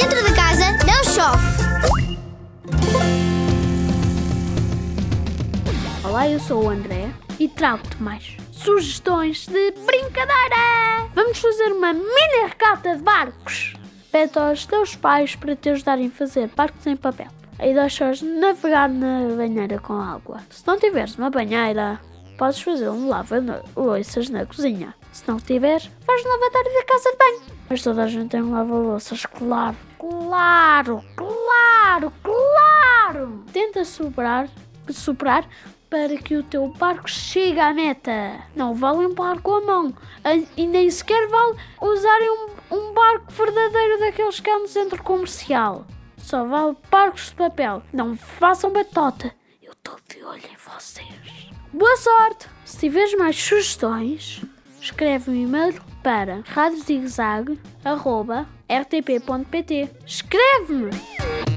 Dentro de casa não chove. Olá, eu sou o André e trago-te mais sugestões de brincadeira. Vamos fazer uma mini recata de barcos. Pede aos teus pais para te ajudarem a fazer barcos em papel. Aí deixas navegar na banheira com água. Se não tiveres uma banheira, podes fazer um lava-louças na cozinha. Se não tiveres, faz no lavatório da casa de banho. Mas toda a gente tem um lava-louças, claro. Claro, claro, claro! Tenta superar, superar para que o teu barco chegue à meta. Não vale limpar com a mão. E nem sequer vale usarem um, um barco verdadeiro daqueles que há no centro comercial. Só vale barcos de papel. Não façam batota. Eu estou de olho em vocês. Boa sorte! Se tiveres mais sugestões, escreve um e-mail para radiozigzag.rtp.pt Escreve-me!